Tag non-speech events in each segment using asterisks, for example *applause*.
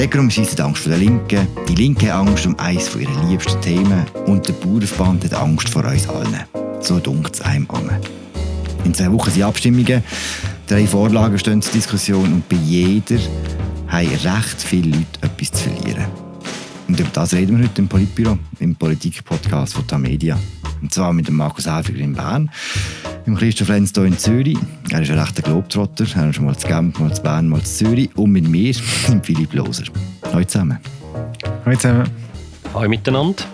Die Ökonomie hat Angst vor der Linken, die Linke Angst um eines von ihren liebsten Themen und der Bauernverband hat Angst vor uns allen. So dunkt es einem an. In zwei Wochen sind Abstimmungen, drei Vorlagen stehen zur Diskussion und bei jeder haben recht viele Leute etwas zu verlieren. Und über das reden wir heute im Politbüro, im Politik-Podcast von Tamedia. Und zwar mit dem Markus Häfiger in Bern, mit Christoph Lenz hier in Zürich. Er ist ein rechter Globetrotter. Er ist schon mal zu Genf, mal zu Bern, mal zu Zürich. Und mit mir, *laughs* dem Philipp Loser. Hallo zusammen. Hallo zusammen. Hallo miteinander.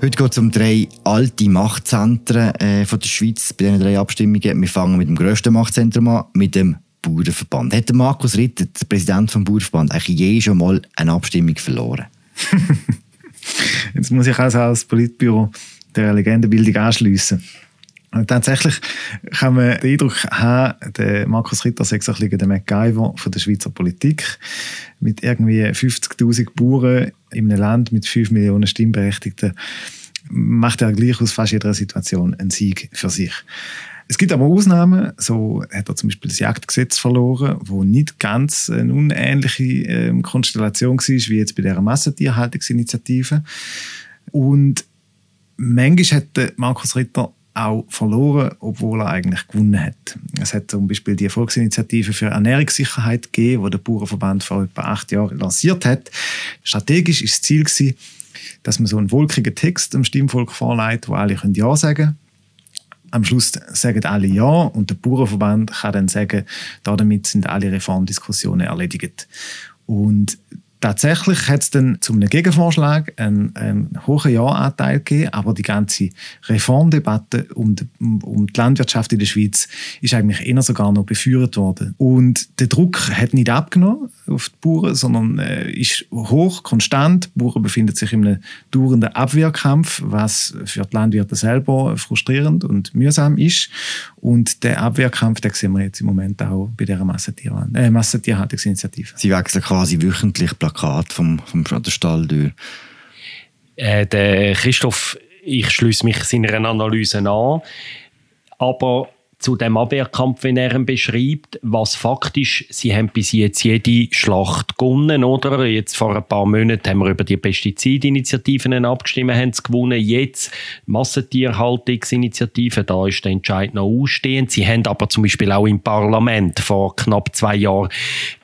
Heute geht es um drei alte Machtzentren äh, von der Schweiz bei diesen drei Abstimmungen. Wir fangen mit dem grössten Machtzentrum an, mit dem Bauernverband. Hat der Markus Ritter, der Präsident des Bauernverband, eigentlich je schon mal eine Abstimmung verloren? *laughs* Jetzt muss ich also als Politbüro der Legendenbildung anschliessen. tatsächlich kann man den Eindruck haben, der Markus Ritter sei so ein der MacGyver von der Schweizer Politik. Mit irgendwie 50.000 Bauern in einem Land mit 5 Millionen Stimmberechtigten macht er gleich aus fast jeder Situation einen Sieg für sich. Es gibt aber Ausnahmen, so hat er zum Beispiel das Jagdgesetz verloren, wo nicht ganz eine unähnliche äh, Konstellation war, wie jetzt bei der Massentierhaltungsinitiative. Und manchmal hat Markus Ritter auch verloren, obwohl er eigentlich gewonnen hat. Es hat zum Beispiel die Volksinitiative für Ernährungssicherheit gegeben, die der Bauernverband vor etwa acht Jahren lanciert hat. Strategisch ist das Ziel gewesen, dass man so einen wolkigen Text dem Stimmvolk vorlegt, wo alle Ja sagen können. Am Schluss sagen alle Ja und der Bauernverband kann dann sagen, damit sind alle Reformdiskussionen erledigt. Und Tatsächlich hat es dann zu einem Gegenvorschlag einen, einen hohen Ja-Anteil gegeben, aber die ganze Reformdebatte um die, um die Landwirtschaft in der Schweiz ist eigentlich eher sogar noch befeuert worden. Und der Druck hat nicht abgenommen auf die Bauern, sondern äh, ist hoch, konstant. Die Bauern befinden sich in einem dauernden Abwehrkampf, was für die Landwirte selber frustrierend und mühsam ist. Und der Abwehrkampf, den sehen wir jetzt im Moment auch bei dieser Massentier äh, Massentierhaltungsinitiative. Sie wechseln quasi wöchentlich Plakat vom, vom Stall durch. Äh, der Christoph, ich schließe mich seiner Analyse an, aber zu dem Abwehrkampf, wenn er ihn beschreibt, was faktisch, sie haben bis jetzt jede Schlacht gewonnen, oder? Jetzt vor ein paar Monaten haben wir über die Pestizidinitiativen abgestimmt, haben sie gewonnen. Jetzt Massentierhaltungsinitiative, da ist der Entscheid noch ausstehend. Sie haben aber zum Beispiel auch im Parlament vor knapp zwei Jahren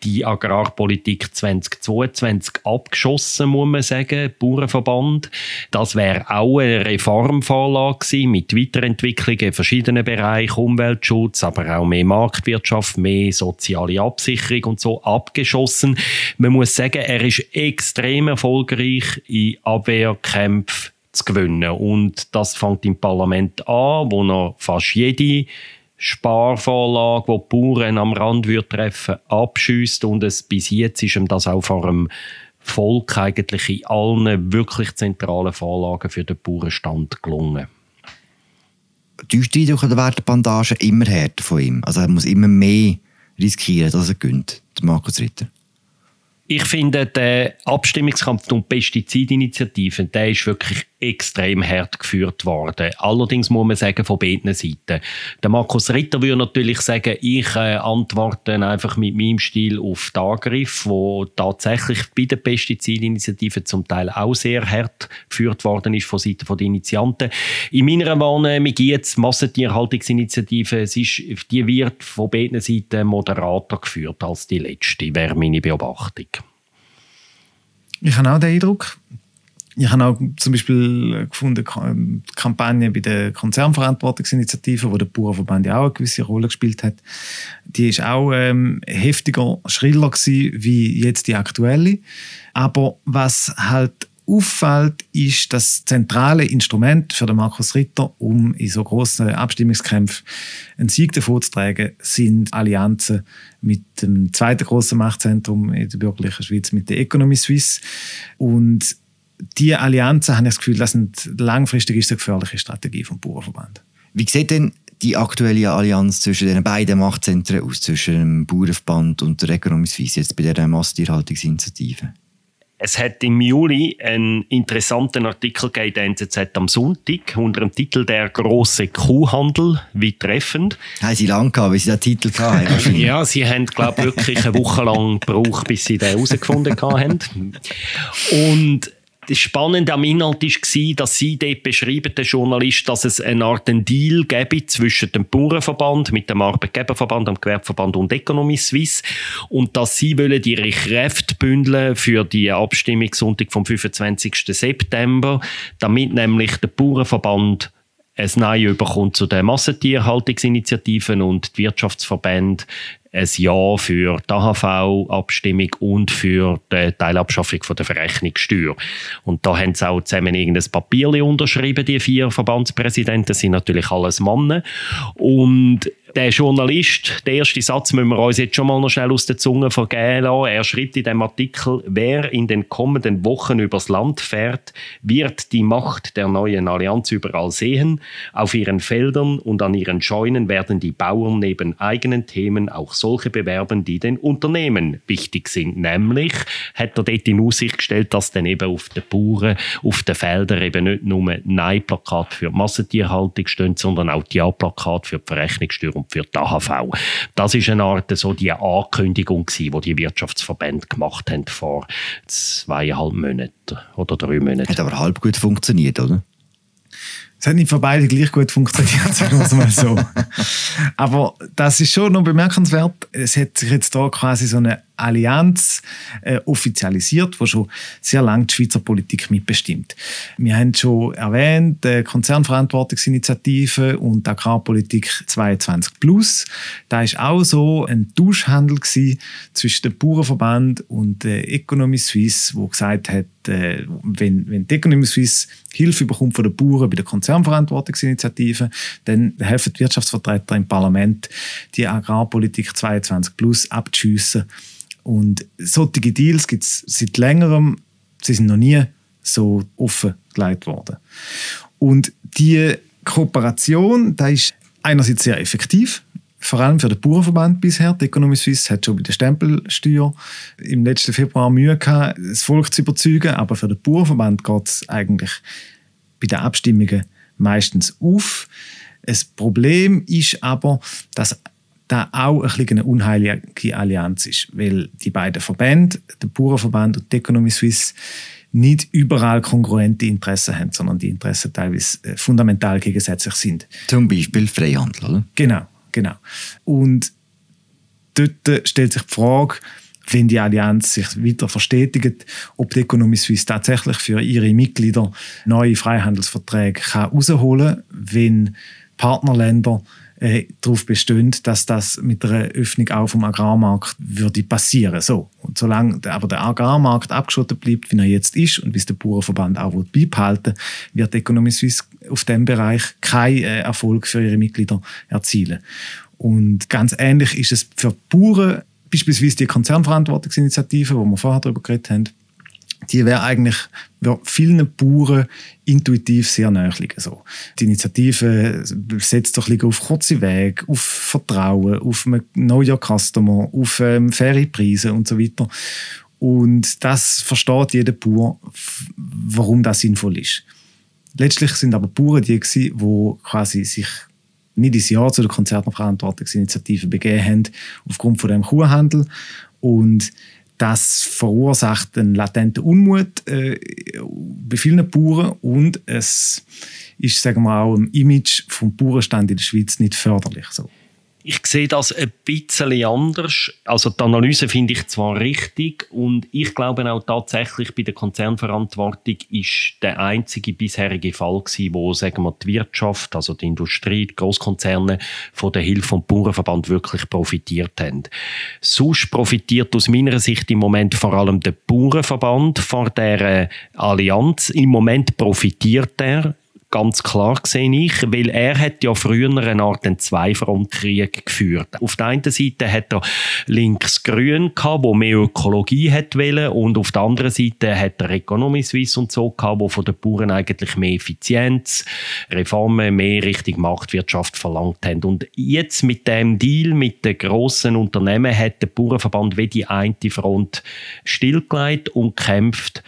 die Agrarpolitik 2022 abgeschossen, muss man sagen, Bauernverband. Das wäre auch eine Reformvorlage gewesen, mit Weiterentwicklungen in verschiedenen Bereichen, Umwelt Umweltschutz, aber auch mehr Marktwirtschaft, mehr soziale Absicherung und so abgeschossen. Man muss sagen, er ist extrem erfolgreich in Abwehrkämpfen zu gewinnen. Und das fängt im Parlament an, wo er fast jede Sparvorlage, die die Bauern am Rand wird treffen, abschießt und es bis jetzt ist ihm das auch vor dem Volk eigentlich in allen wirklich zentralen Vorlagen für den Bauernstand gelungen täuscht Eindruck, oder werden die Bandagen immer härter von ihm? Also er muss immer mehr riskieren, dass er gönnt, Markus Ritter. Ich finde, der Abstimmungskampf um Pestizidinitiativen, der ist wirklich extrem hart geführt worden. Allerdings muss man sagen, von beiden Seiten. Der Markus Ritter würde natürlich sagen, ich äh, antworte einfach mit meinem Stil auf den Angriff, wo tatsächlich bei der Pestizidinitiative zum Teil auch sehr hart geführt worden ist von Seiten der Initianten. In meiner Wahrnehmung jetzt Massentierhaltungsinitiative, es ist, die wird von beiden Seiten moderater geführt als die letzte, wäre meine Beobachtung. Ich habe auch den Eindruck, ich habe auch zum Beispiel gefunden, die Kampagne bei der Konzernverantwortungsinitiative, wo der Bauernverband ja auch eine gewisse Rolle gespielt hat, die ist auch ähm, heftiger, schriller gewesen, wie jetzt die aktuelle. Aber was halt auffällt, ist das zentrale Instrument für den Markus Ritter, um in so grossen Abstimmungskämpfen einen Sieg davonzutragen, sind Allianzen mit dem zweiten großen Machtzentrum in der bürgerlichen Schweiz, mit der Economy Suisse. Und die Allianzen, habe ich das Gefühl, das sind langfristig ist eine gefährliche Strategie vom Bauernverband. Wie sieht denn die aktuelle Allianz zwischen den beiden Machtzentren aus, zwischen dem Bauernverband und der Economy Suisse, jetzt bei der Masstierhaltungsinitiative? Es hat im Juli einen interessanten Artikel gegeben, der NZZ am Sonntag, unter dem Titel «Der große Kuhhandel, wie treffend». Haben Sie lange gehabt, wie Sie den Titel hatten? *laughs* ja, Sie haben, glaube ich, wirklich eine Woche lang gebraucht, bis Sie den herausgefunden haben. Und das Spannende am Inhalt war, dass sie dort beschreiben, der Journalist, dass es eine Art Deal gäbe zwischen dem Bauernverband, mit dem Arbeitgeberverband, dem Gewerbeverband und Economy Suisse und dass sie wollen ihre Kräfte bündeln für die Abstimmung Sonntag vom 25. September, damit nämlich der Bauernverband ein Nein bekommt zu den Massentierhaltungsinitiativen und die Wirtschaftsverbände ein Ja für die AHV-Abstimmung und für die Teilabschaffung der Verrechnungssteuer. Und da haben sie auch zusammen irgendein Papier unterschrieben, die vier Verbandspräsidenten, das sind natürlich alles Männer. Und der Journalist, der erste Satz müssen wir uns jetzt schon mal noch schnell aus der Zunge vergehen lassen. Er schreibt in dem Artikel, wer in den kommenden Wochen übers Land fährt, wird die Macht der neuen Allianz überall sehen. Auf ihren Feldern und an ihren Scheunen werden die Bauern neben eigenen Themen auch solche bewerben, die den Unternehmen wichtig sind. Nämlich hat er dort in Aussicht gestellt, dass dann eben auf den Bauern, auf den Feldern eben nicht nur Nein-Plakat für die Massentierhaltung stehen, sondern auch Ja-Plakat für die Verrechnungssteuer und für die AHV. Das ist eine Art so die Ankündigung gewesen, die die Wirtschaftsverbände gemacht haben vor zweieinhalb Monaten oder drei Monaten. Hat aber halb gut funktioniert, oder? Es hat nicht für beide gleich gut funktioniert, *laughs* sagen wir es mal so. Aber das ist schon noch bemerkenswert. Es hat sich jetzt da quasi so eine Allianz äh, offizialisiert, wo schon sehr lange die Schweizer Politik mitbestimmt. Wir haben schon erwähnt, die Konzernverantwortungsinitiative und Agrarpolitik 22 Plus. Da ist auch so ein Tauschhandel zwischen dem Bauernverband und der Economy Suisse, wo gesagt hat, äh, wenn, wenn die Economy Suisse Hilfe bekommt von den Bauern bei der Konzernverantwortungsinitiative, dann helfen die Wirtschaftsvertreter im Parlament, die Agrarpolitik 22 Plus abzuschiessen und solche Deals gibt es seit längerem, sie sind noch nie so offen gelegt worden. Und die Kooperation, da ist einerseits sehr effektiv, vor allem für den Bauernverband bisher. Die Economy Suisse hat schon bei der Stempelsteuer im letzten Februar Mühe gehabt, das Volk zu überzeugen, aber für den Bauernverband geht es eigentlich bei den Abstimmungen meistens auf. Das Problem ist aber, dass da auch ein bisschen eine unheilige Allianz ist, weil die beiden Verbände, der Bauernverband und die Economy Suisse, nicht überall konkurrente Interessen haben, sondern die Interessen teilweise äh, fundamental gegensätzlich sind. Zum Beispiel Freihandel, oder? Genau, genau. Und dort stellt sich die Frage, wenn die Allianz sich weiter verstetigt, ob die Economy Suisse tatsächlich für ihre Mitglieder neue Freihandelsverträge herausholen kann, wenn Partnerländer äh, darauf bestehen, dass das mit einer Öffnung auch vom Agrarmarkt würde passieren. So. Und solange aber der Agrarmarkt abgeschottet bleibt, wie er jetzt ist und bis der Bauernverband auch beibehalten wird die Economy Suisse auf dem Bereich keinen äh, Erfolg für ihre Mitglieder erzielen. Und ganz ähnlich ist es für Bauern, beispielsweise die Konzernverantwortungsinitiative, wo wir vorher darüber geredet haben, die wäre eigentlich vielen Bauern intuitiv sehr nahe So. Die Initiative setzt doch auf kurze Wege, auf Vertrauen, auf Know Your Customer, auf ähm, faire Preise und so weiter. Und das versteht jeder Bauer, warum das sinnvoll ist. Letztlich sind aber Bauern die, die quasi sich nicht ins Jahr zu der Konzernverantwortungsinitiative begeben haben, aufgrund von dem Kuhhandel. Und das verursacht einen latenten Unmut äh, bei vielen Bauern und es ist, sagen wir auch, im Image vom Bauernstand in der Schweiz nicht förderlich. So. Ich sehe das ein bisschen anders. Also die Analyse finde ich zwar richtig und ich glaube auch tatsächlich bei der Konzernverantwortung ist der einzige bisherige Fall gewesen, wo sagen wir die Wirtschaft, also die Industrie, die Großkonzerne von der Hilfe vom Bauernverband wirklich profitiert haben. Sonst profitiert aus meiner Sicht im Moment vor allem der Bauernverband von der Allianz. Im Moment profitiert er ganz klar gesehen ich, weil er hat ja früher eine Art einen Zweifrontkrieg geführt. Auf der einen Seite hat er links-grün gehabt, wo mehr Ökologie hat wollen, und auf der anderen Seite hat er Economy Suisse und so gehabt, wo von den Bauern eigentlich mehr Effizienz, Reformen, mehr Richtung Marktwirtschaft verlangt haben. Und jetzt mit dem Deal mit den grossen Unternehmen hat der Bauernverband wie die eine Front stillgelegt und kämpft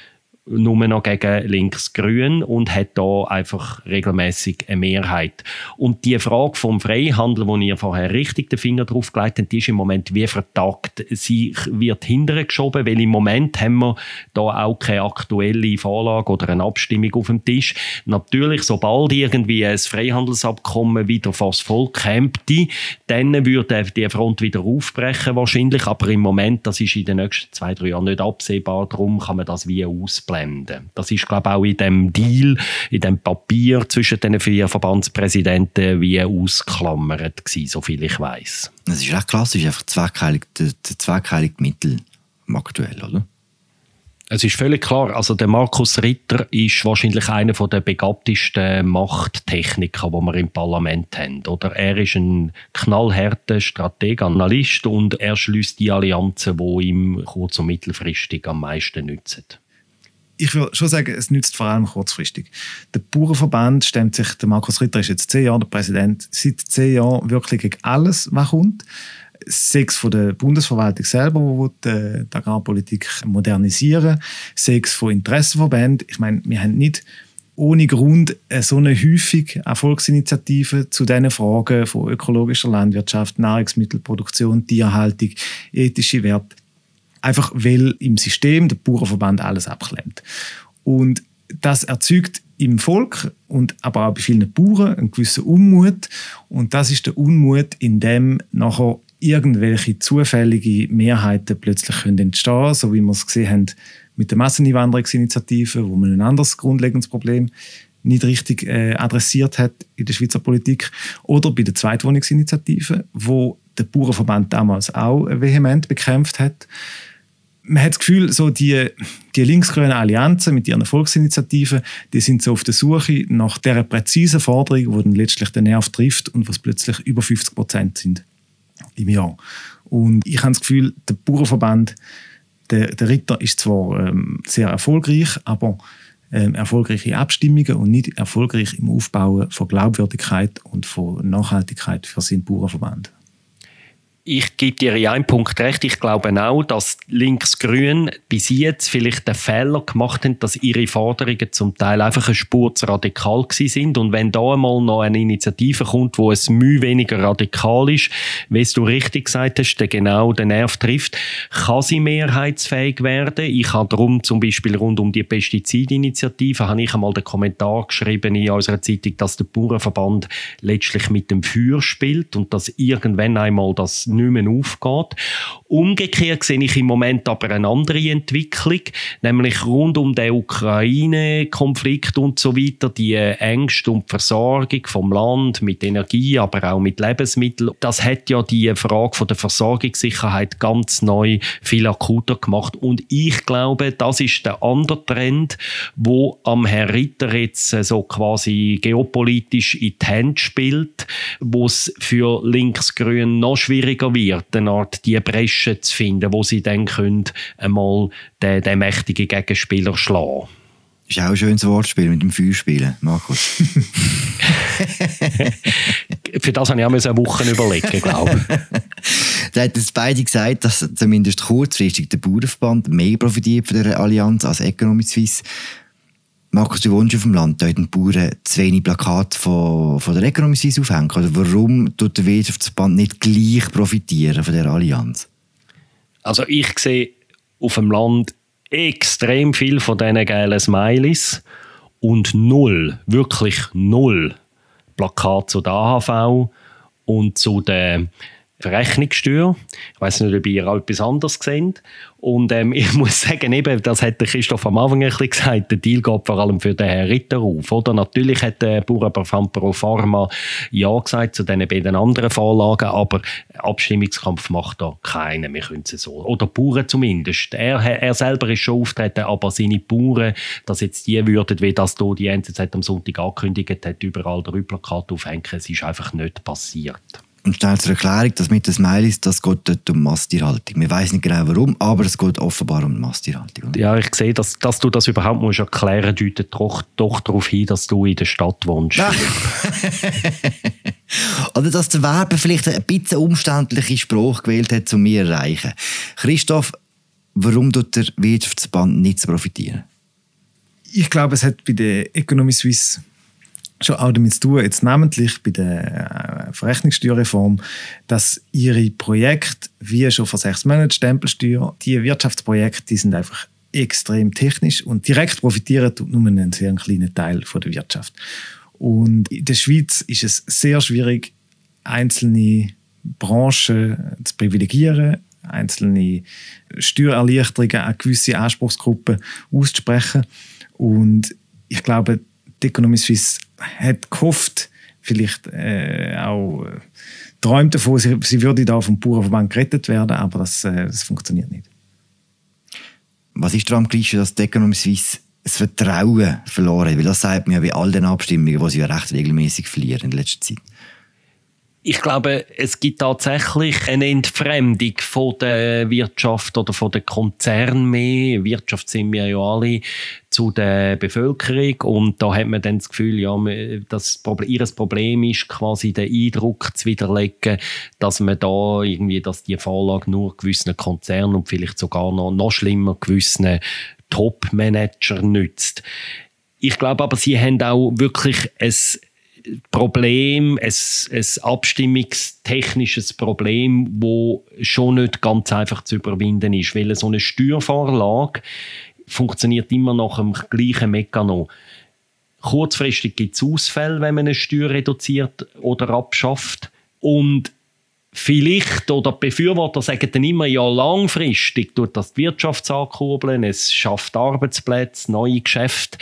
nur noch gegen links-grün und hat da einfach regelmäßig eine Mehrheit. Und die Frage vom Freihandel, wo ihr vorher richtig den Finger drauf gelegt habt, die ist im Moment wie vertagt. Sie wird hintergeschoben, weil im Moment haben wir da auch keine aktuelle Vorlage oder eine Abstimmung auf dem Tisch. Natürlich, sobald irgendwie ein Freihandelsabkommen wieder fast voll kämpfte, dann würde die Front wieder aufbrechen wahrscheinlich, aber im Moment, das ist in den nächsten zwei, drei Jahren nicht absehbar, darum kann man das wie ausblenden ausblenden. Das ist, glaube ich, auch in dem Deal, in dem Papier zwischen den vier Verbandspräsidenten wie ausklammert gewesen, soviel ich weiß. Das ist recht klassisch, einfach zweckheiligte, zweckheiligte Mittel aktuell, oder? Es ist völlig klar, also der Markus Ritter ist wahrscheinlich einer der begabtesten Machttechniker, die wir im Parlament haben. Oder er ist ein knallharter Strateg, Analyst und er schließt die Allianzen, die ihm kurz- und mittelfristig am meisten nützen ich würde schon sagen, es nützt vor allem kurzfristig. Der Bauernverband stemmt sich, der Markus Ritter ist jetzt zehn Jahre der Präsident, seit zehn Jahren wirklich gegen alles, was kommt. Sechs von der Bundesverwaltung selber, die äh, die Agrarpolitik modernisieren, sechs von Interessenverbänden. Ich meine, wir haben nicht ohne Grund so eine häufige Erfolgsinitiative zu diesen Fragen von ökologischer Landwirtschaft, Nahrungsmittelproduktion, Tierhaltung, ethische Werte einfach weil im System der Bauernverband alles abklemmt. Und das erzeugt im Volk und aber auch bei vielen Bauern einen gewissen Unmut. Und das ist der Unmut, in dem nachher irgendwelche zufällige Mehrheiten plötzlich können entstehen so wie wir es gesehen haben mit der Masseneinwanderungsinitiative, wo man ein anderes grundlegendes Problem nicht richtig äh, adressiert hat in der Schweizer Politik, oder bei der Zweitwohnungsinitiative, wo der Bauernverband damals auch vehement bekämpft hat man hat das Gefühl, so die, die linksgrünen Allianzen mit ihren Volksinitiativen, die sind so auf der Suche nach der präzisen Forderung, die dann letztlich den Nerv trifft und was plötzlich über 50 Prozent sind im Jahr. Und ich habe das Gefühl, der Bauernverband, der, der Ritter ist zwar ähm, sehr erfolgreich, aber ähm, erfolgreiche Abstimmungen und nicht erfolgreich im Aufbauen von Glaubwürdigkeit und von Nachhaltigkeit für seinen Bauernverband ich gebe dir in einem Punkt recht. Ich glaube auch, dass Links-Grün bis jetzt vielleicht den Fehler gemacht haben, dass ihre Forderungen zum Teil einfach eine Spur zu radikal gewesen sind. Und wenn da einmal noch eine Initiative kommt, wo es Mühe weniger radikal ist, wie du richtig gesagt hast, der genau den Nerv trifft, kann sie mehrheitsfähig werden. Ich habe darum zum Beispiel rund um die Pestizidinitiative, habe ich einmal den Kommentar geschrieben in unserer Zeitung, dass der Bauernverband letztlich mit dem Feuer spielt und dass irgendwann einmal das nicht mehr aufgeht. Umgekehrt sehe ich im Moment aber eine andere Entwicklung, nämlich rund um den Ukraine-Konflikt und so weiter, die Ängste um die Versorgung vom Land mit Energie, aber auch mit Lebensmitteln. Das hat ja die Frage der Versorgungssicherheit ganz neu viel akuter gemacht und ich glaube, das ist der andere Trend, wo am Herr Ritter jetzt so quasi geopolitisch in die Hände spielt, wo es für Linksgrün noch schwieriger schwieriger wird, eine Art die Bresche zu finden, wo sie dann können einmal den, den mächtigen Gegenspieler schlagen ist auch ein schönes Wortspiel mit dem Feuerspielen, Markus. *laughs* Für das habe ich auch eine Woche überlegen, glaube ich. *laughs* da hat es beide gesagt, dass zumindest kurzfristig der Bauernverband mehr profitiert von der Allianz als Economy Suisse. Markus, du wohnst auf dem Land, da den Bauern zu wenig Plakate von, von der Economy Suisse aufhängen. Oder warum tut der Wirtschaftsband nicht gleich profitieren von der Allianz? Also ich sehe auf dem Land extrem viel von diesen geilen Smileys und null, wirklich null Plakate zu der AHV und zu den Verrechnungssteuer. Ich weiß nicht, ob ihr auch etwas anderes seht. Und ähm, *laughs* ich muss sagen, eben, das hat der Christoph am Anfang ein bisschen gesagt, der Deal geht vor allem für den Herrn Ritter auf. Oder? Natürlich hat der Bauernverband Pro Pharma Ja gesagt zu den beiden anderen Vorlagen, aber Abstimmungskampf macht da keiner. Wir können es so. Oder Bauern zumindest. Er, er selber ist schon auftreten, aber seine Bauern, dass jetzt die würden, wie das hier die NZZ am Sonntag angekündigt hat, überall der Plakate aufhängen, es ist einfach nicht passiert. Und schnell zur Erklärung, das mit den Smileys, das geht dort um Masttierhaltung. Wir wissen nicht genau warum, aber es geht offenbar um Masttierhaltung. Ja, ich sehe, dass, dass du das überhaupt musst erklären deutet doch, doch darauf hin, dass du in der Stadt wohnst. *laughs* Oder dass der Werber vielleicht ein bisschen umständliche Sprache gewählt hat, um mich zu erreichen. Christoph, warum tut der Wirtschaftsband nicht zu profitieren? Ich glaube, es hat bei der Economy Suisse schon auch damit zu tun, jetzt namentlich bei der äh, Verrechnungssteuerreform, dass ihre Projekte, wie schon vor sechs Monaten Stempelsteuer, die Wirtschaftsprojekte, die sind einfach extrem technisch und direkt profitieren tut nur einen sehr kleinen Teil von der Wirtschaft. Und in der Schweiz ist es sehr schwierig, einzelne Branchen zu privilegieren, einzelne Steuererleichterungen an gewisse Anspruchsgruppen auszusprechen. Und ich glaube, die Economy Suisse hat gehofft, vielleicht äh, auch äh, träumt davon, sie, sie würde da vom Bauernverband gerettet werden, aber das, äh, das funktioniert nicht. Was ist daran geschehen, dass die Economy Suisse das Vertrauen verloren hat? Weil das sagt man ja bei all den Abstimmungen, die sie ja recht regelmäßig verlieren in letzter Zeit. Ich glaube, es gibt tatsächlich eine Entfremdung von der Wirtschaft oder von den Konzernen mehr. Wirtschaft sind wir ja alle zu der Bevölkerung und da hat man dann das Gefühl, ja, das Problem, ihr Problem ist quasi den Eindruck zu widerlegen, dass man da irgendwie, dass die Vorlage nur gewissen Konzernen und vielleicht sogar noch, noch schlimmer gewissen Top-Manager nützt. Ich glaube aber, sie haben auch wirklich ein Problem, ein, ein abstimmungstechnisches Problem, wo schon nicht ganz einfach zu überwinden ist, weil so eine Steuervorlage funktioniert immer nach dem gleichen Mechanismus. Kurzfristig gibt es Ausfälle, wenn man eine Steuer reduziert oder abschafft. Und vielleicht, oder die Befürworter sagen dann immer, ja, langfristig tut das die Wirtschaft ankurbeln, es schafft Arbeitsplätze, neue Geschäfte.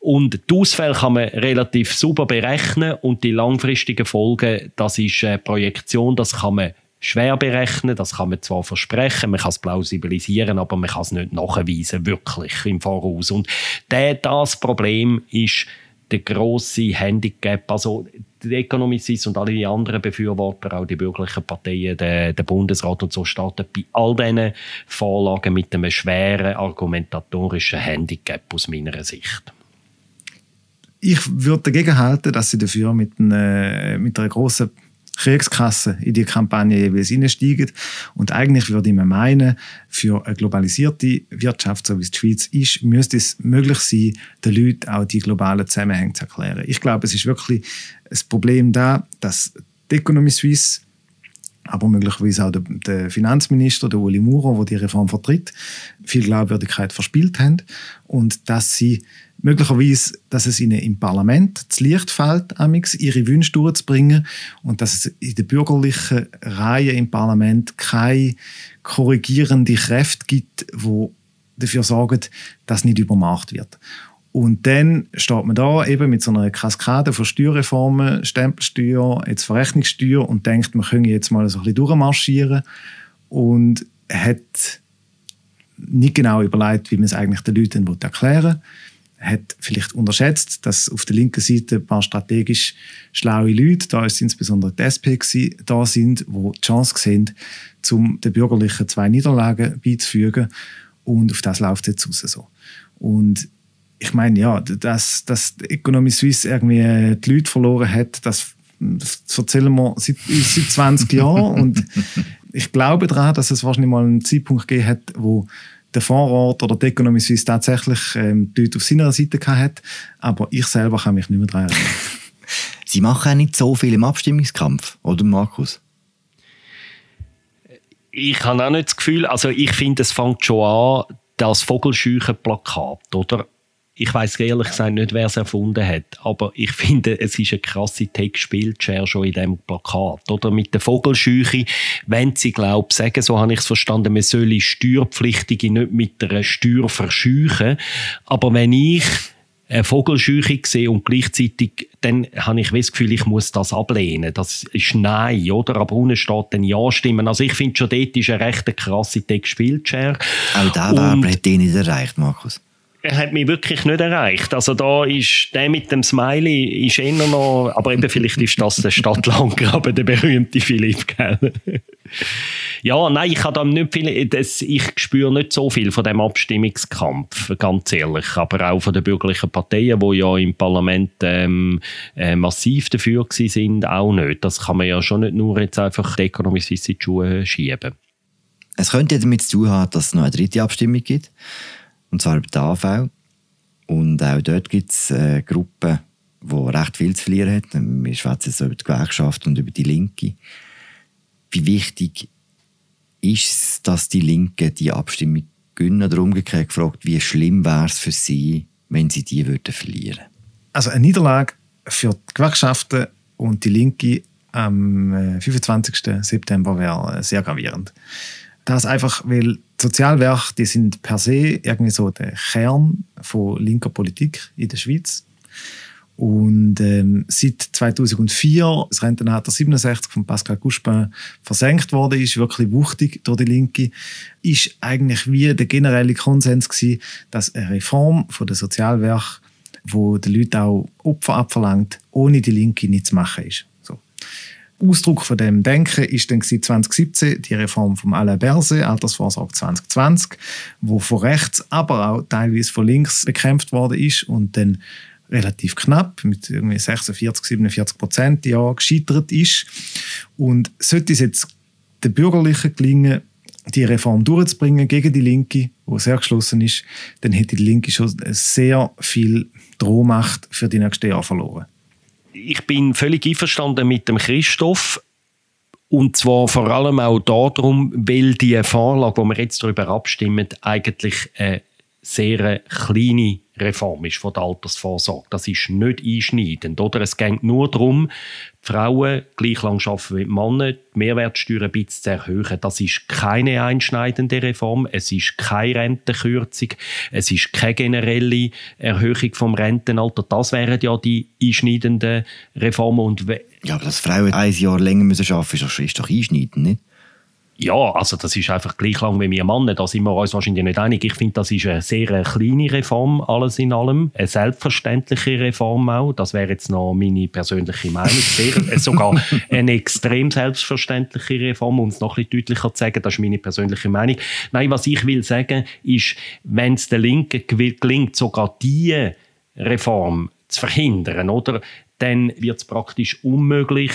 Und die Ausfälle kann man relativ super berechnen und die langfristigen Folgen, das ist eine Projektion, das kann man schwer berechnen, das kann man zwar versprechen, man kann es plausibilisieren, aber man kann es nicht nachweisen, wirklich im Voraus. Und das Problem ist der grosse Handicap, also die Economy und alle anderen Befürworter, auch die bürgerlichen Parteien, der, der Bundesrat und so, starten bei all diesen Vorlagen mit einem schweren argumentatorischen Handicap aus meiner Sicht. Ich würde dagegen halten, dass sie dafür mit, einer, mit einer großen Kriegskasse in die Kampagne jeweils einsteigen. Und eigentlich würde ich mir meinen, für eine globalisierte Wirtschaft, so wie es die Schweiz ist, müsste es möglich sein, den Leuten auch die globalen Zusammenhänge zu erklären. Ich glaube, es ist wirklich ein Problem da, dass die Economy Suisse aber möglicherweise auch der, der Finanzminister, der Uli Maurer, der die Reform vertritt, viel Glaubwürdigkeit verspielt haben und dass sie möglicherweise, dass es ihnen im Parlament zu Licht fällt, amix, ihre Wünsche durchzubringen und dass es in der bürgerlichen Reihe im Parlament keine korrigierende Kräfte gibt, wo dafür sorgen, dass nicht übermacht wird. Und dann steht man da eben mit so einer Kaskade von Steuerreformen, Stempelsteuer, jetzt Verrechnungssteuer und denkt, man könne jetzt mal so ein bisschen durchmarschieren und hat nicht genau überlegt, wie man es eigentlich den Leuten erklären will hat vielleicht unterschätzt, dass auf der linken Seite ein paar strategisch schlaue Leute, da ist insbesondere die SP da sind, die die Chance sehen, um den Bürgerlichen zwei Niederlagen beizufügen. Und auf das läuft jetzt raus so. Und ich meine, ja, dass, dass die Economy Suisse irgendwie die Leute verloren hat, das, das erzählen wir seit, seit 20 Jahren. *laughs* Und ich glaube daran, dass es wahrscheinlich mal einen Zeitpunkt gegeben hat, wo der Vorrat oder die Economy Suisse tatsächlich ähm, dort auf seiner Seite hat. Aber ich selber kann mich nicht mehr daran erinnern. *laughs* Sie machen auch nicht so viel im Abstimmungskampf, oder Markus? Ich habe auch nicht das Gefühl, also ich finde, es fängt schon an, das Vogelscheuchen-Plakat, oder? Ich weiß ehrlich gesagt nicht, wer es erfunden hat, aber ich *laughs* finde, es ist eine krasse Textbildschere schon in diesem Plakat. Oder mit der Vogelscheuche, wenn sie, glaube sagen, so habe ich es verstanden, man solle Steuerpflichtige nicht mit einer Steuer verscheuchen. Aber wenn ich eine Vogelscheuche sehe und gleichzeitig dann habe ich das Gefühl, ich muss das ablehnen. Das ist Nein, oder? Aber unten steht dann Ja stimmen. Also ich finde schon, dort ist eine recht krasse Textbildschere. Auch hat den nicht erreicht, Markus er hat mich wirklich nicht erreicht. Also da ist der mit dem Smiley ist eher noch, aber eben vielleicht ist das der Stadtlandgraben, *laughs* der berühmte Philipp, gell? ja, nein, ich habe nicht viel, das, ich spüre nicht so viel von dem Abstimmungskampf, ganz ehrlich, aber auch von den bürgerlichen Parteien, die ja im Parlament ähm, äh, massiv dafür sind, auch nicht. Das kann man ja schon nicht nur jetzt einfach die Economy Suisse in die Schuhe schieben. Es könnte damit zu tun haben, dass es noch eine dritte Abstimmung gibt und zwar über die AV. Und auch dort gibt es äh, Gruppen, die recht viel zu verlieren haben. Wir schwätzen so über die Gewerkschaft und über die Linke. Wie wichtig ist es, dass die Linke die Abstimmung gewinnen? Oder umgekehrt gefragt, wie schlimm wäre es für sie, wenn sie die würden verlieren Also eine Niederlage für die Gewerkschaften und die Linke am 25. Äh, September wäre sehr gravierend. Das einfach, weil Sozialwerke, die sind per se irgendwie so der Kern von linker Politik in der Schweiz. Und ähm, seit 2004 das Rentenalter 67 von Pascal Couchepin versenkt worden ist, wirklich wuchtig durch die Linke, ist eigentlich wie der generelle Konsens gewesen, dass eine Reform von der Sozialwerk, wo den Leuten auch Opfer abverlangt, ohne die Linke nicht zu machen ist. Ausdruck von dem Denken ist dann 2017 die Reform vom Alain Berset, Altersvorsorge 2020, wo von rechts, aber auch teilweise von links bekämpft worden ist und dann relativ knapp mit irgendwie 46, 47 Prozent ja gescheitert ist. Und sollte es jetzt den Bürgerlichen gelingen, die Reform durchzubringen gegen die Linke, wo sehr geschlossen ist, dann hätte die Linke schon sehr viel Drohmacht für die nächsten Jahre verloren ich bin völlig einverstanden mit dem Christoph. Und zwar vor allem auch darum, weil die Vorlage, wo wir jetzt darüber abstimmen, eigentlich eine sehr kleine Reform ist von der Altersvorsorge. Das ist nicht einschneidend. Oder? Es geht nur darum, Frauen gleich lang arbeiten wie Männer, die Mehrwertsteuer ein bisschen zu erhöhen. Das ist keine einschneidende Reform, es ist keine Rentenkürzung, es ist keine generelle Erhöhung vom Rentenalter. Das wären ja die einschneidenden Reformen. Und ja, aber dass Frauen ein Jahr länger arbeiten müssen, ist doch einschneidend, nicht? Ja, also das ist einfach gleich lang wie wir Männer. Da sind wir uns wahrscheinlich nicht einig. Ich finde, das ist eine sehr kleine Reform, alles in allem. Eine selbstverständliche Reform auch. Das wäre jetzt noch meine persönliche Meinung. Sehr, äh, sogar *laughs* eine extrem selbstverständliche Reform, um es noch ein bisschen deutlicher zu sagen. Das ist meine persönliche Meinung. Nein, was ich will sagen, ist, wenn es der Linken gelingt, sogar diese Reform zu verhindern, oder? Dann wird es praktisch unmöglich,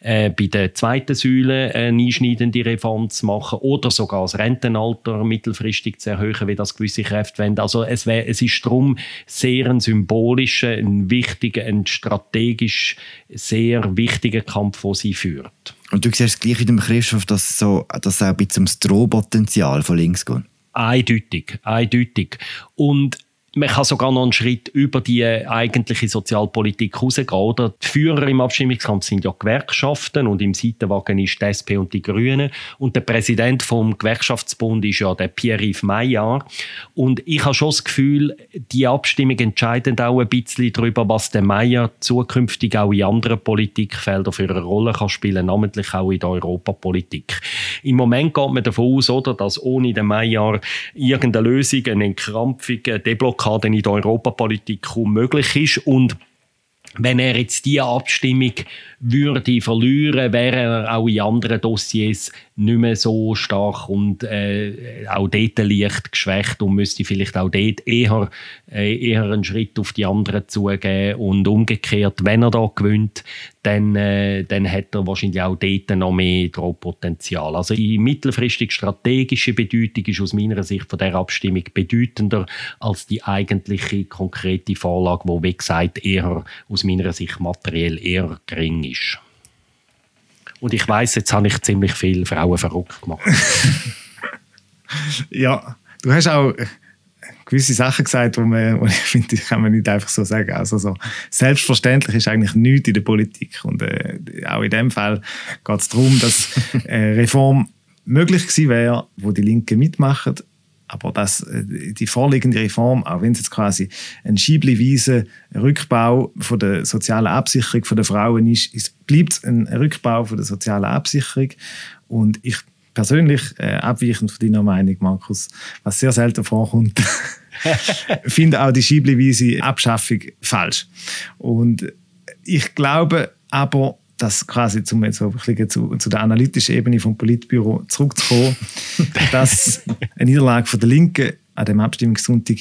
äh, bei der zweiten Säule eine einschneidende Reform zu machen oder sogar das Rentenalter mittelfristig zu erhöhen, wie das gewisse Kräfte wollen. Also es, wär, es ist darum sehr ein symbolischer, ein wichtiger, ein strategisch sehr wichtiger Kampf, den sie führt. Und du siehst gleich wie dem Christoph, dass, so, dass auch ein bisschen ums Drohpotenzial von links geht? Eindeutig, eindeutig. Und man kann sogar noch einen Schritt über die eigentliche Sozialpolitik rausgehen. Oder? Die Führer im Abstimmungskampf sind ja Gewerkschaften und im Seitenwagen ist die SP und die Grünen. Und der Präsident vom Gewerkschaftsbund ist ja der Pierre-Yves Maillard. Und ich habe schon das Gefühl, die Abstimmung entscheidet auch ein bisschen darüber, was der Maillard zukünftig auch in anderen Politikfeldern für eine Rolle kann spielen, namentlich auch in der Europapolitik. Im Moment geht man davon aus, oder, dass ohne den Maillard irgendeine Lösung, eine Entkrampfung, eine Deblockierung Blockade in der Europapolitik kaum möglich ist. Und wenn er jetzt diese Abstimmung würde verlieren, wäre er auch in anderen Dossiers nicht mehr so stark und äh, auch dort leicht geschwächt und müsste vielleicht auch dort eher, äh, eher einen Schritt auf die anderen zugehen und umgekehrt, wenn er da gewinnt, dann, äh, dann hat er wahrscheinlich auch dort noch mehr Drohpotenzial. Also die mittelfristig strategische Bedeutung ist aus meiner Sicht von der Abstimmung bedeutender als die eigentliche konkrete Vorlage, wo wie gesagt eher aus meiner Sicht materiell eher gering ist. Und ich weiß, jetzt habe ich ziemlich viele Frauen verrückt gemacht. *laughs* ja, du hast auch gewisse Sachen gesagt, wo, man, ich finde, die kann man nicht einfach so sagen. Also so, selbstverständlich ist eigentlich nichts in der Politik. Und äh, auch in dem Fall geht es darum, dass eine Reform möglich gewesen wäre, wo die Linken mitmachen, aber dass äh, die vorliegende Reform, auch wenn es jetzt quasi ein schiebliweise Rückbau von der sozialen Absicherung der Frauen ist, es bleibt ein Rückbau von der sozialen Absicherung. Und ich persönlich, äh, abweichend von deiner Meinung, Markus, was sehr selten vorkommt, *laughs* *laughs* finde auch die schiebliweise Abschaffung falsch. Und ich glaube aber, dass quasi zum jetzt so zu, zu der analytischen Ebene vom Politbüro zurückzukommen, *laughs* dass eine Niederlage von der Linken an dem Abstimmungssonntag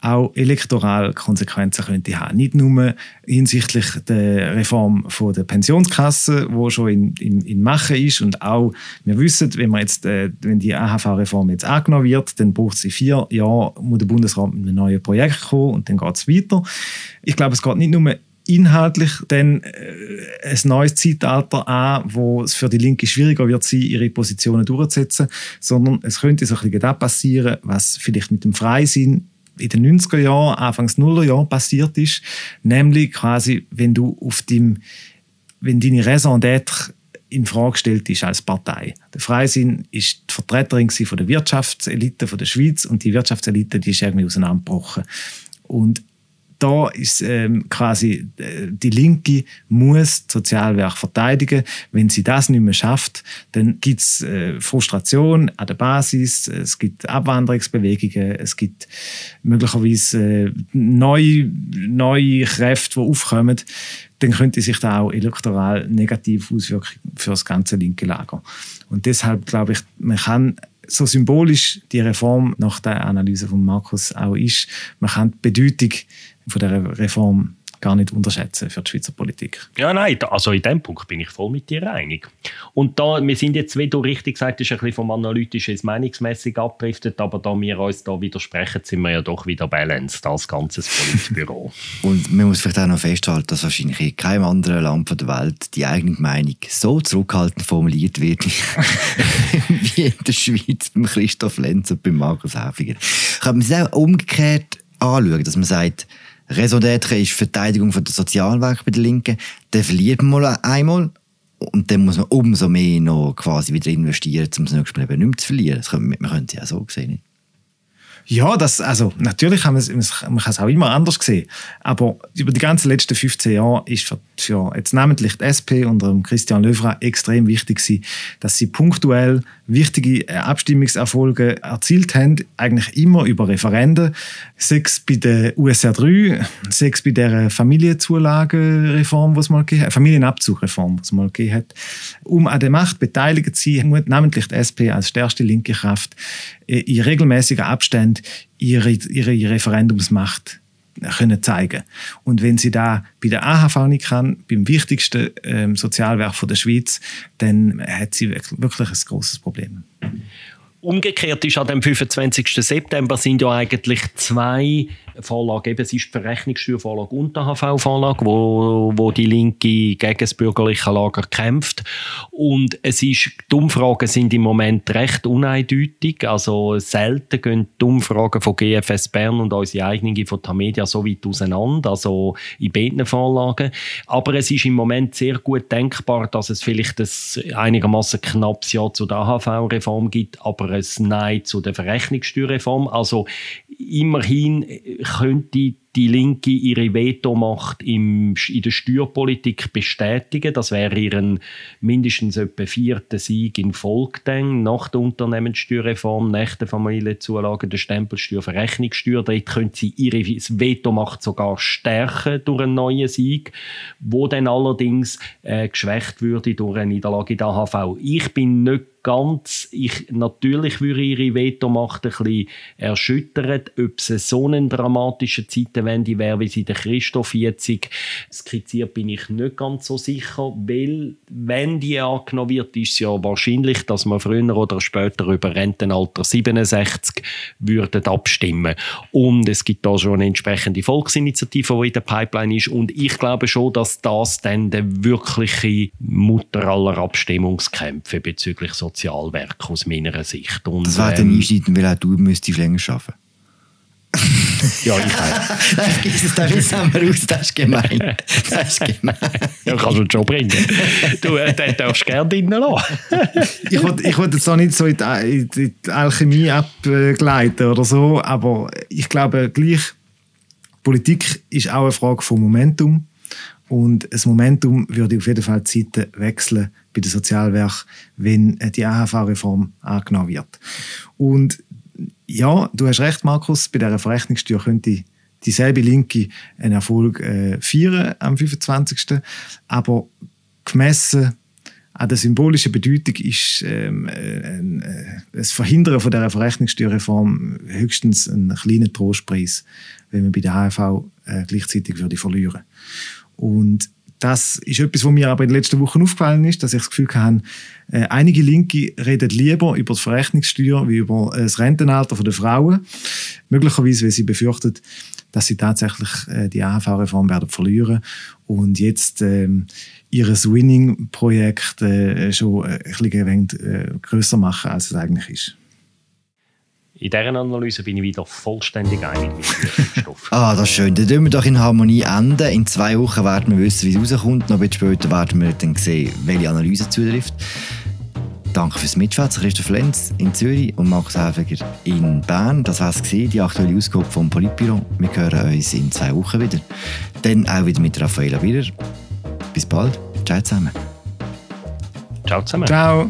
auch elektoral Konsequenzen könnte haben. Nicht nur hinsichtlich der Reform von der Pensionskasse, wo schon in, in, in Mache ist und auch, wir wissen, wenn, wir jetzt, äh, wenn die AHV-Reform jetzt angenommen wird, dann braucht sie vier Jahre, muss der Bundesrat mit einem neuen Projekt kommen und dann geht es weiter. Ich glaube, es geht nicht nur inhaltlich dann äh, ein neues Zeitalter an, wo es für die Linke schwieriger wird sein, ihre Positionen durchzusetzen, sondern es könnte so ein bisschen das passieren, was vielleicht mit dem Freisinn in den 90er Jahren, Anfangs Nuller Jahren passiert ist, nämlich quasi, wenn du auf dem, wenn deine Raison d'être in Frage gestellt ist als Partei. Der Freisinn ist die Vertreterin von der Wirtschaftselite von der Schweiz und die Wirtschaftselite die ist irgendwie auseinandergebrochen. Und da ist ähm, quasi äh, die Linke muss Sozialwerk verteidigen. Wenn sie das nicht mehr schafft, dann gibt es äh, Frustration an der Basis, es gibt Abwanderungsbewegungen, es gibt möglicherweise äh, neue, neue Kräfte, die aufkommen. Dann könnte sich da auch elektoral negativ auswirken für das ganze linke Lager. Und deshalb glaube ich, man kann so symbolisch die Reform nach der Analyse von Markus auch ist, man kann die Bedeutung von der Reform gar nicht unterschätzen für die Schweizer Politik. Ja, nein, also in dem Punkt bin ich voll mit dir einig. Und da, wir sind jetzt, wie du richtig gesagt hast, ein bisschen vom Analytischen ins Meinungsmäßig abgedriftet, aber da wir uns da widersprechen, sind wir ja doch wieder balanced als ganzes Politbüro. *laughs* *laughs* Und man muss vielleicht auch noch festhalten, dass wahrscheinlich in keinem anderen Land der Welt die eigene Meinung so zurückhaltend formuliert wird, wie *laughs* in der Schweiz beim Christoph Lenz und beim Markus Häfiger. Kann man es auch umgekehrt anschauen, dass man sagt, Raison d'être ist Verteidigung von der Sozialwerk bei der Linken. Dann verliert man mal einmal und dann muss man umso mehr noch quasi wieder investieren, um das nächste Mal eben nicht mehr zu verlieren. Das können, man könnte es ja so sehen. Ja, das, also, natürlich kann man, es, man kann es auch immer anders sehen. Aber über die ganzen letzten 15 Jahre ist für, für jetzt namentlich die SP unter Christian Löwra extrem wichtig gewesen, dass sie punktuell wichtige äh, Abstimmungserfolge erzielt haben, eigentlich immer über Referenden. Sechs bei der USR 3, sechs bei der Familienzulagenreform, was mal gegeben Familienabzugreform, was mal gegeben hat. Um an der Macht beteiligt zu sein, muss namentlich die SP als stärkste linke Kraft äh, in regelmäßigen Abständen ihre, ihre Referendumsmacht können zeigen. Und wenn sie da bei der AHV nicht kann, beim wichtigsten ähm, Sozialwerk der Schweiz, dann hat sie wirklich ein großes Problem. Umgekehrt ist an dem 25. September sind ja eigentlich zwei Vorlage, eben, es ist die Verrechnungssteuervorlage und die HV-Vorlage, wo, wo die Linke gegen das bürgerliche Lager kämpft. Und es ist, die Umfragen sind im Moment recht uneindeutig. Also selten gehen die Umfragen von GFS Bern und unsere eigenen von Tamedia so weit auseinander, also in beiden Vorlagen. Aber es ist im Moment sehr gut denkbar, dass es vielleicht ein einigermaßen knappes Ja zu der AHV-Reform gibt, aber ein Nein zu der Verrechnungssteuerreform. Also immerhin könnte die Linke ihre Vetomacht im, in der Steuerpolitik bestätigen. Das wäre ihren mindestens etwa vierten Sieg in Folge nach der Unternehmenssteuerreform, nach der Familienzulage, der Stempelsteuer, Verrechnungssteuer. Dort könnte sie ihre Vetomacht sogar stärken durch einen neuen Sieg, wo dann allerdings äh, geschwächt würde durch eine Niederlage in der AHV. Ich bin nicht ganz, ich, natürlich würde ihre Vetomacht ein bisschen erschüttern, ob es so eine dramatische Zeitenwende wäre, wie sie der Christoph jetzt skizziert, bin ich nicht ganz so sicher, weil, wenn die angenommen wird, ist es ja wahrscheinlich, dass man früher oder später über Rentenalter 67 würden abstimmen. Und es gibt da schon eine entsprechende Volksinitiative, die in der Pipeline ist und ich glaube schon, dass das dann der wirkliche Mutter aller Abstimmungskämpfe bezüglich Sozialwerk aus meiner Sicht. Und, das wäre ähm, dann einschneiden, weil auch du müsstest länger arbeiten *laughs* Ja, ich auch. Nein, vergiss es, wir aus, das ist gemein. Das ist gemein. *laughs* Ja, kannst du schon bringen. Du, äh, den darfst du gerne drinnen lassen. *laughs* ich wollte ich wollt jetzt auch nicht so in die, in die Alchemie abgleiten oder so, aber ich glaube gleich, Politik ist auch eine Frage von Momentum. Und das Momentum würde auf jeden Fall die Zeiten wechseln bei den Sozialwerken, wenn die AHV-Reform angenommen wird. Und ja, du hast recht, Markus, bei dieser Verrechnungssteuer könnte dieselbe Linke einen Erfolg äh, feiern am 25. Aber gemessen an der symbolischen Bedeutung ist ähm, äh, das Verhindern von dieser Verrechnungssteuerreform höchstens ein kleiner Trostpreis, wenn man bei der AHV äh, gleichzeitig würde verlieren. Und das ist etwas, was mir aber in den letzten Wochen aufgefallen ist, dass ich das Gefühl habe, äh, einige Linke reden lieber über die Verrechnungssteuer wie über äh, das Rentenalter der Frauen. Möglicherweise, weil sie befürchten, dass sie tatsächlich äh, die AHV-Reform werden verlieren und jetzt ähm, ihr Winning-Projekt äh, schon ein bisschen äh, grösser machen, als es eigentlich ist. In dieser Analyse bin ich wieder vollständig einig mit dem Stoff. *laughs* Ah, das ist schön. Dann tun wir doch in Harmonie enden. In zwei Wochen werden wir wissen, wie es rauskommt. Noch ein bisschen später werden wir dann sehen, welche Analyse zutrifft. Danke fürs Mitschwätzen, Christoph Lenz in Zürich und Markus Häfiger in Bern. Das war es, die aktuelle Ausgabe vom Politbüro. Wir hören uns in zwei Wochen wieder. Dann auch wieder mit Raffaella Wieler. Bis bald. Ciao zusammen. Ciao zusammen. Ciao.